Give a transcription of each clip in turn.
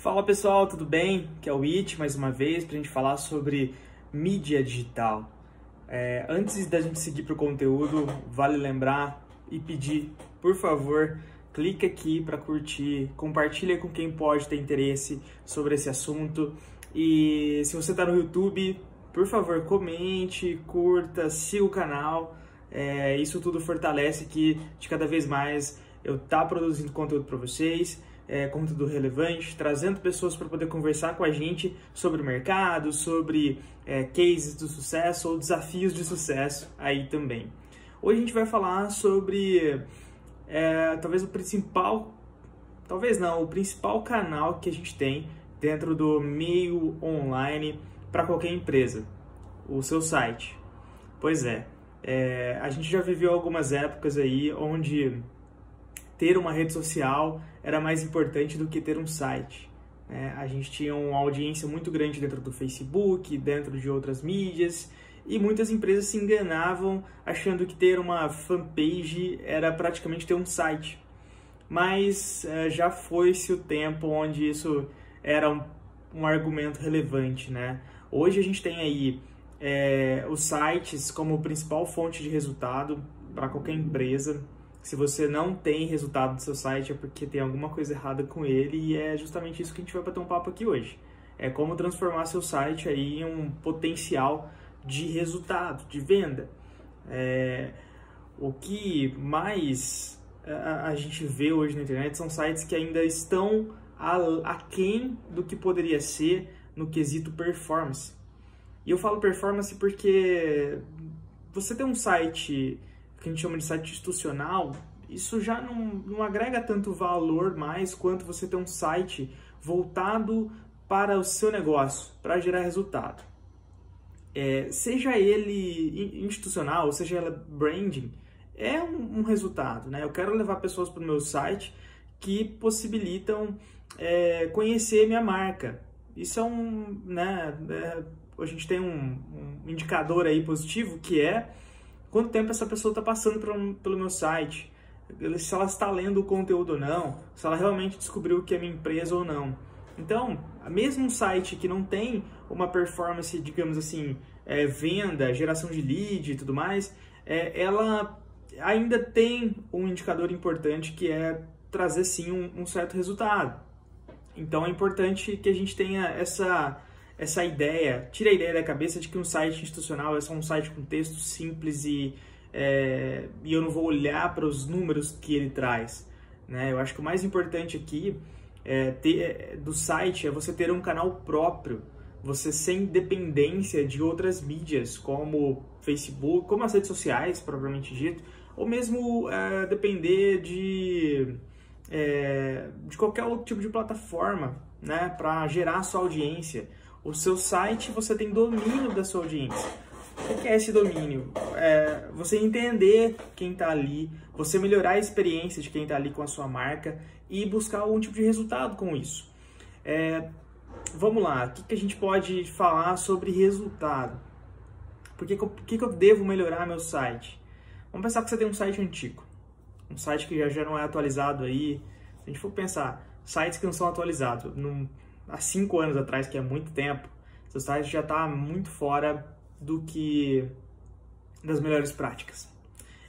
Fala pessoal, tudo bem? Que é o It mais uma vez para a gente falar sobre mídia digital. É, antes da gente seguir para o conteúdo, vale lembrar e pedir, por favor, clique aqui para curtir, compartilha com quem pode ter interesse sobre esse assunto e se você está no YouTube, por favor, comente, curta, siga o canal. É, isso tudo fortalece que de cada vez mais eu tá produzindo conteúdo para vocês é, conteúdo relevante, trazendo pessoas para poder conversar com a gente sobre o mercado, sobre é, cases do sucesso ou desafios de sucesso aí também. Hoje a gente vai falar sobre é, talvez o principal, talvez não, o principal canal que a gente tem dentro do meio online para qualquer empresa, o seu site. Pois é, é, a gente já viveu algumas épocas aí onde ter uma rede social era mais importante do que ter um site. Né? A gente tinha uma audiência muito grande dentro do Facebook, dentro de outras mídias, e muitas empresas se enganavam achando que ter uma fanpage era praticamente ter um site. Mas é, já foi-se o tempo onde isso era um, um, argumento relevante. Né? Hoje a gente tem aí é, os sites como principal fonte de resultado para qualquer empresa. Se você não tem resultado do seu site é porque tem alguma coisa errada com ele e é justamente isso que a gente vai bater um papo aqui hoje. É como transformar seu site aí em um potencial de resultado, de venda. É, o que mais a, a, gente vê hoje na internet são sites que ainda estão aquém do que poderia ser no quesito performance. E eu falo performance porque você tem um site que a gente chama de site institucional, isso já não, não agrega tanto valor mais quanto você ter um site voltado para o seu negócio, para gerar resultado. É, seja ele institucional, seja ele branding, é um, um, resultado. Né? Eu quero levar pessoas para o meu site que possibilitam é, conhecer minha marca. Isso é um. Né, é, a gente tem um, um indicador aí positivo que é quanto tempo essa pessoa está passando pelo, pelo meu site, se ela está lendo o conteúdo ou não, se ela realmente descobriu o que é minha empresa ou não. Então, mesmo um site que não tem uma performance, digamos assim, é, venda, geração de lead e tudo mais, é, ela ainda tem um indicador importante que é trazer sim um, um certo resultado. Então é importante que a gente tenha essa essa ideia, tira a ideia da cabeça de que um site institucional é só um site com texto simples e, é, e eu não vou olhar para os números que ele traz. Né? Eu acho que o mais importante aqui é ter, é, do site é você ter um canal próprio, você sem dependência de outras mídias, como Facebook, como as redes sociais, propriamente dito, ou mesmo é, depender de, é, de qualquer outro tipo de plataforma né, para gerar sua audiência o seu site você tem domínio da sua audiência. O que é esse domínio? É você entender quem está ali, você melhorar a experiência de quem está ali com a sua marca e buscar algum tipo de resultado com isso. É, vamos lá, o que, que, a gente pode falar sobre resultado? Por que, que, que, que eu devo melhorar meu site? Vamos pensar que você tem um site antigo, um site que já, já não é atualizado aí. Se a gente for pensar, sites que não são atualizados, não, há cinco anos atrás, que é muito tempo, seu site já está muito fora do que das melhores práticas.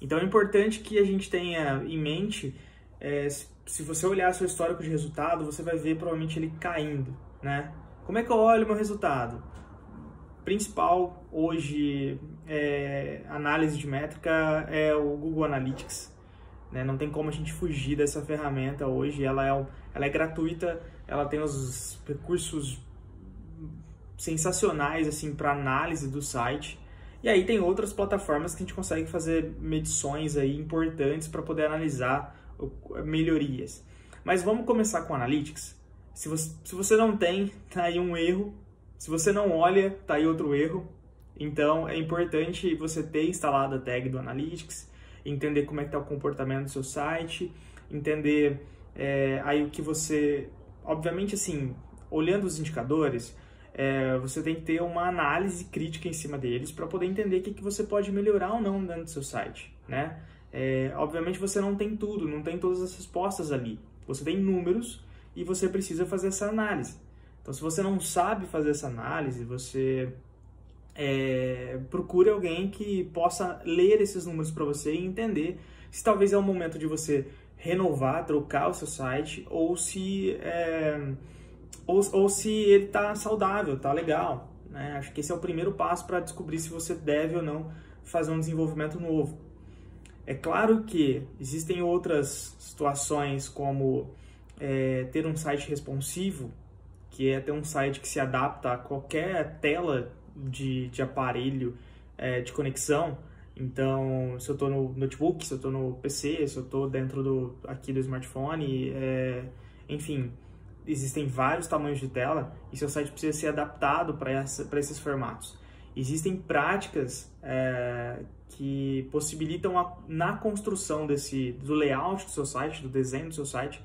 Então é importante que a gente tenha em mente, é, se você olhar seu histórico de resultado, você vai ver provavelmente ele caindo, né? Como é que eu olho meu resultado? Principal hoje é, análise de métrica é o Google Analytics. Né? Não tem como a gente fugir dessa ferramenta hoje. Ela é, ela é gratuita ela tem os recursos sensacionais assim para análise do site. E aí tem outras plataformas que a gente consegue fazer medições aí importantes para poder analisar melhorias. Mas vamos começar com Analytics. Se você, se você não tem, tá aí um erro. Se você não olha, tá aí outro erro. Então é importante você ter instalado a tag do Analytics, entender como é que está o comportamento do seu site, entender é, aí o que você obviamente, assim, olhando os indicadores, é, você tem que ter uma análise crítica em cima deles para poder entender o que, que você pode melhorar ou não dentro do seu site, né? É, obviamente você não tem tudo, não tem todas as respostas ali. Você tem números e você precisa fazer essa análise. Então, se você não sabe fazer essa análise, você é, procure alguém que possa ler esses números para você e entender se talvez é o momento de você renovar, trocar o seu site ou se é, ou, ou se ele está saudável, está legal. Né? Acho que esse é o primeiro passo para descobrir se você deve ou não fazer um desenvolvimento novo. É claro que existem outras situações como é, ter um site responsivo, que é ter um site que se adapta a qualquer tela de, de aparelho é, de conexão. Então, se eu estou no notebook, se eu estou no PC, se eu estou dentro do, aqui do smartphone, é, enfim, existem vários tamanhos de tela e seu site precisa ser adaptado para esses formatos. Existem práticas é, que possibilitam a, na construção desse do layout do seu site, do desenho do seu site,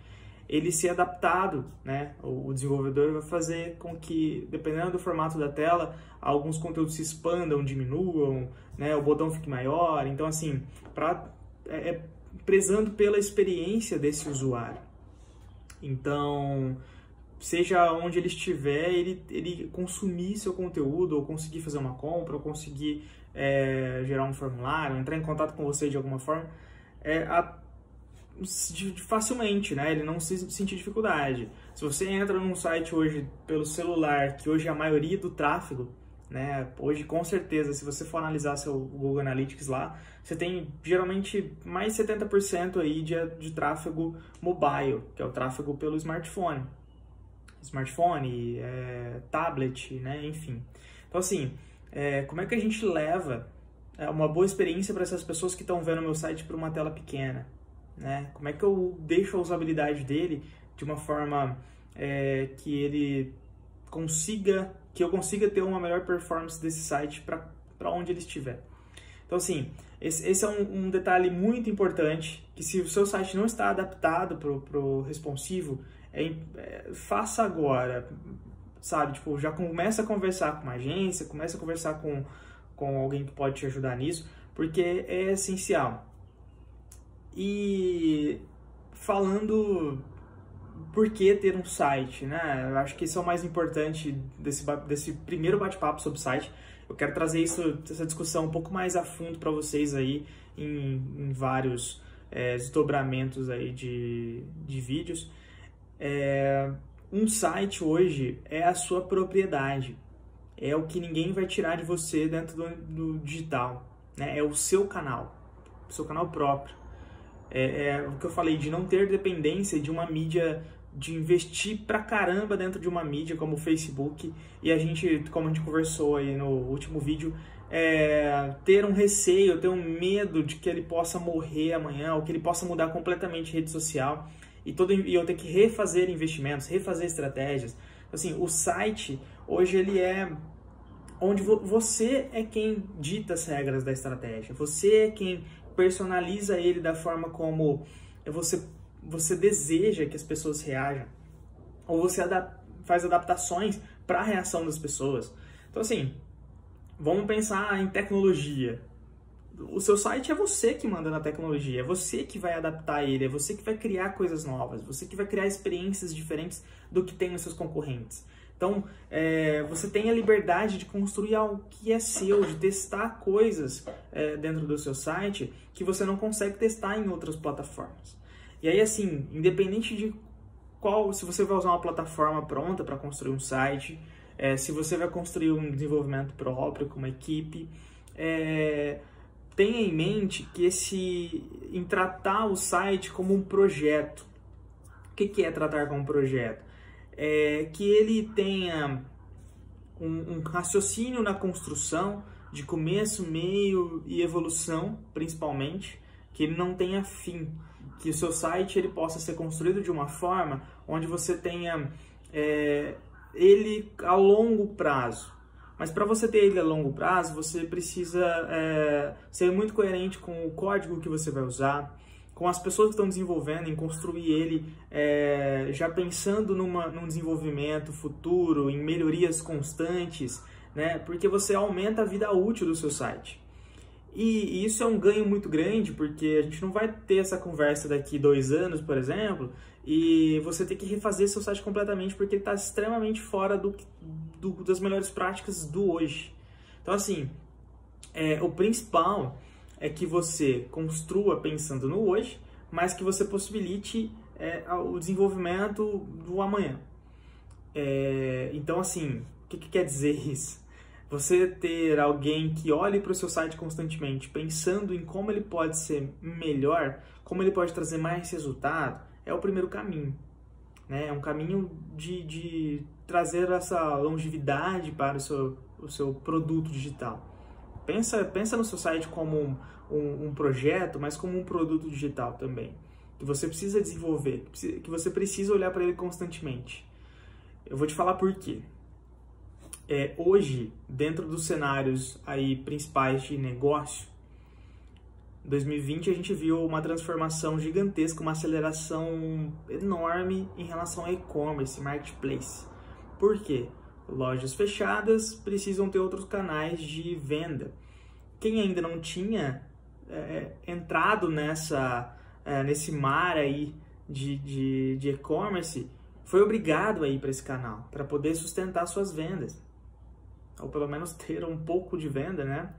ele ser adaptado, né? O, desenvolvedor vai fazer com que, dependendo do formato da tela, alguns conteúdos se expandam, diminuam, né? O botão fique maior. Então, assim, para é, é, prezando pela experiência desse usuário. Então, seja onde ele estiver, ele, ele consumir seu conteúdo, ou conseguir fazer uma compra, ou conseguir é, gerar um formulário, entrar em contato com você de alguma forma, é, a, facilmente, né? Ele não se sentir dificuldade. Se você entra num site hoje pelo celular, que hoje é a maioria do tráfego, né? Hoje, com certeza, se você for analisar seu Google Analytics lá, você tem geralmente mais 70% aí de, de tráfego mobile, que é o tráfego pelo smartphone smartphone, é, tablet, né? enfim. Então, assim, é, como é que a gente leva é, uma boa experiência para essas pessoas que estão vendo meu site por uma tela pequena? Né? Como é que eu deixo a usabilidade dele de uma forma é, que ele consiga, que eu consiga ter uma melhor performance desse site para onde ele estiver? Então, assim, esse, esse é um, um, detalhe muito importante, que se o seu site não está adaptado para o responsivo, é, é, faça agora, sabe? Tipo, já começa a conversar com uma agência, começa a conversar com, com alguém que pode te ajudar nisso, porque é essencial. E falando por que ter um site, né? Eu acho que isso é o mais importante desse, desse primeiro bate-papo sobre site. Eu quero trazer isso, essa discussão um pouco mais a fundo para vocês aí em, em vários é, desdobramentos aí de, de vídeos. É, um site hoje é a sua propriedade, é o que ninguém vai tirar de você dentro do, do digital, né? é o seu canal, o seu canal próprio. É, é, o que eu falei de não ter dependência de uma mídia, de investir pra caramba dentro de uma mídia como o Facebook. E a gente, como a gente conversou aí no último vídeo, é, ter um receio, ter um medo de que ele possa morrer amanhã ou que ele possa mudar completamente rede social. E, todo, e eu tenho que refazer investimentos, refazer estratégias. Assim, o site hoje ele é onde você é quem dita as regras da estratégia, você é quem personaliza ele da forma como você, você deseja que as pessoas reajam, ou você adap faz adaptações para a reação das pessoas. Então, assim, vamos pensar em tecnologia o seu site é você que manda na tecnologia, é você que vai adaptar ele, é você que vai criar coisas novas, você que vai criar experiências diferentes do que tem os seus concorrentes. Então, é, você tem a liberdade de construir algo que é seu, de testar coisas é, dentro do seu site que você não consegue testar em outras plataformas. E aí, assim, independente de qual, se você vai usar uma plataforma pronta para construir um site, é, se você vai construir um desenvolvimento próprio com uma equipe, é, tenha em mente que esse em tratar o site como um projeto. O que, que é tratar como um projeto? É que ele tenha um, um raciocínio na construção de começo, meio e evolução, principalmente, que ele não tenha fim, que o seu site ele possa ser construído de uma forma onde você tenha é, ele a longo prazo. Mas para você ter ele a longo prazo, você precisa é, ser muito coerente com o código que você vai usar, com as pessoas que estão desenvolvendo, em construir ele é, já pensando numa, num desenvolvimento futuro, em melhorias constantes, né? porque você aumenta a vida útil do seu site. E, e isso é um ganho muito grande, porque a gente não vai ter essa conversa daqui dois anos, por exemplo, e você tem que refazer seu site completamente porque ele está extremamente fora do, do, das melhores práticas do hoje. Então, assim, é, o principal é que você construa pensando no hoje, mas que você possibilite é, o desenvolvimento do amanhã. É, então, assim, o que, que quer dizer isso? Você ter alguém que olhe para o seu site constantemente, pensando em como ele pode ser melhor, como ele pode trazer mais resultado, é o primeiro caminho. Né? É um caminho de, de trazer essa longevidade para o seu, o seu produto digital. Pensa, pensa no seu site como um, um, um projeto, mas como um produto digital também. Que você precisa desenvolver, que você precisa olhar para ele constantemente. Eu vou te falar por quê. É, hoje, dentro dos cenários aí principais de negócio, 2020 a gente viu uma transformação gigantesca, uma aceleração enorme em relação ao e-commerce, marketplace. Por quê? Lojas fechadas precisam ter outros canais de venda. Quem ainda não tinha é, entrado nessa, é, nesse mar aí de e-commerce foi obrigado a ir para esse canal para poder sustentar suas vendas ou pelo menos ter um pouco de venda, né?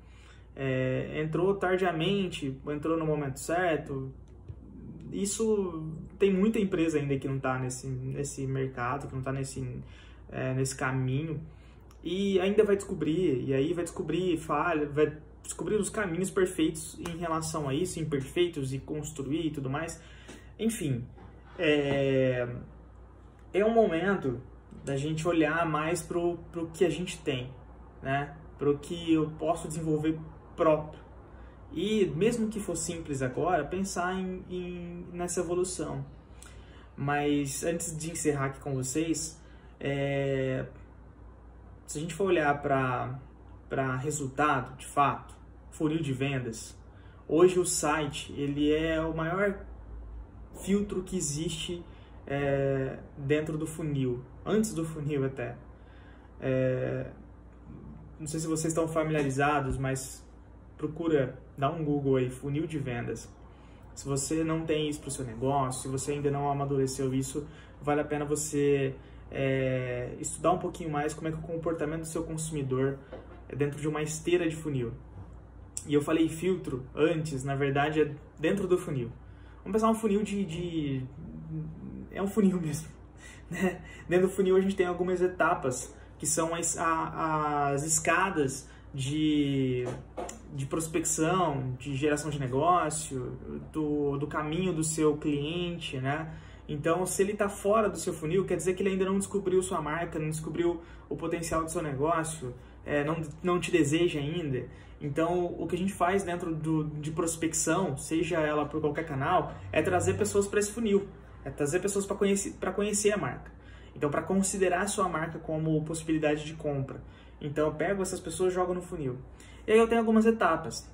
É, entrou tardiamente, entrou no momento certo. Isso tem muita empresa ainda que não está nesse, nesse mercado, que não está nesse, é, nesse caminho e ainda vai descobrir, e aí vai descobrir falha, vai descobrir os caminhos perfeitos em relação a isso, imperfeitos e construir e tudo mais. Enfim, é, é um momento da gente olhar mais para o que a gente tem, né? Para o que eu posso desenvolver próprio. E mesmo que for simples agora, pensar em, em nessa evolução. Mas antes de encerrar aqui com vocês, é, se a gente for olhar para resultado, de fato, funil de vendas, hoje o site ele é o maior filtro que existe é, dentro do funil, antes do funil até. É, não sei se vocês estão familiarizados, mas procura, dá um Google aí, funil de vendas. Se você não tem isso para o seu negócio, se você ainda não amadureceu isso, vale a pena você é, estudar um pouquinho mais como é que o comportamento do seu consumidor é dentro de uma esteira de funil. E eu falei filtro antes, na verdade é dentro do funil. Vamos pensar um funil de, de é um funil mesmo. Né? Dentro do funil a gente tem algumas etapas que são as, a, as escadas de, de prospecção, de geração de negócio, do, do caminho do seu cliente, né? Então, se ele está fora do seu funil, quer dizer que ele ainda não descobriu sua marca, não descobriu o potencial do seu negócio, é, não, não te deseja ainda. Então, o que a gente faz dentro do, de prospecção, seja ela por qualquer canal, é trazer pessoas para esse funil, é trazer pessoas para conhecer, conhecer a marca. Então, para considerar a sua marca como possibilidade de compra. Então, eu pego essas pessoas e jogo no funil. E aí eu tenho algumas etapas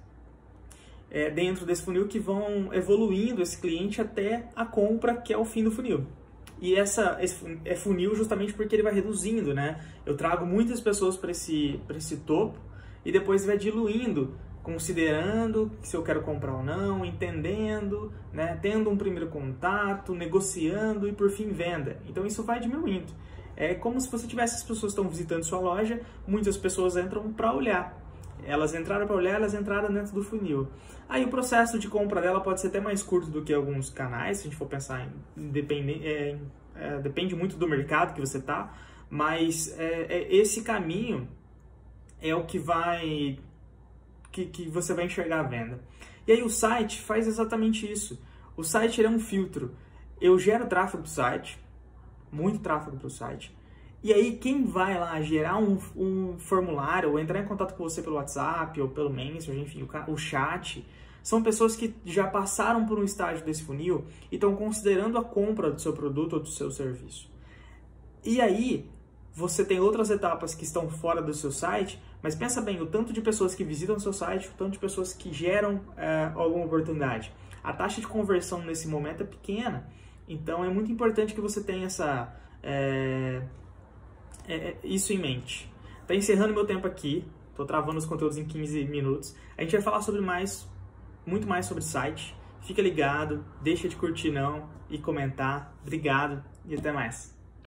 é, dentro desse funil que vão evoluindo esse cliente até a compra, que é o fim do funil. E essa é funil justamente porque ele vai reduzindo, né? Eu trago muitas pessoas para esse, esse topo e depois vai diluindo considerando se eu quero comprar ou não, entendendo, né, tendo um primeiro contato, negociando e por fim venda. Então isso vai diminuindo. É como se você tivesse as pessoas que estão visitando sua loja, muitas pessoas entram para olhar. Elas entraram para olhar, elas entraram dentro do funil. Aí o processo de compra dela pode ser até mais curto do que alguns canais, se a gente for pensar em, depende, é, é, depende muito do mercado que você tá, mas é, é esse caminho é o que vai que, que você vai enxergar a venda. E aí o site faz exatamente isso. O site é um filtro. Eu gero tráfego para o site, muito tráfego para o site. E aí quem vai lá gerar um, um, formulário ou entrar em contato com você pelo WhatsApp ou pelo Messenger, enfim, o, o chat, são pessoas que já passaram por um estágio desse funil e estão considerando a compra do seu produto ou do seu serviço. E aí, você tem outras etapas que estão fora do seu site, mas pensa bem, o tanto de pessoas que visitam o seu site, o tanto de pessoas que geram é, alguma oportunidade. A taxa de conversão nesse momento é pequena, então é muito importante que você tenha essa, é, é, isso em mente. Tá encerrando meu tempo aqui, tô travando os conteúdos em 15 minutos. A gente vai falar sobre mais, muito mais sobre site. Fica ligado, deixa de curtir não, e comentar. Obrigado e até mais.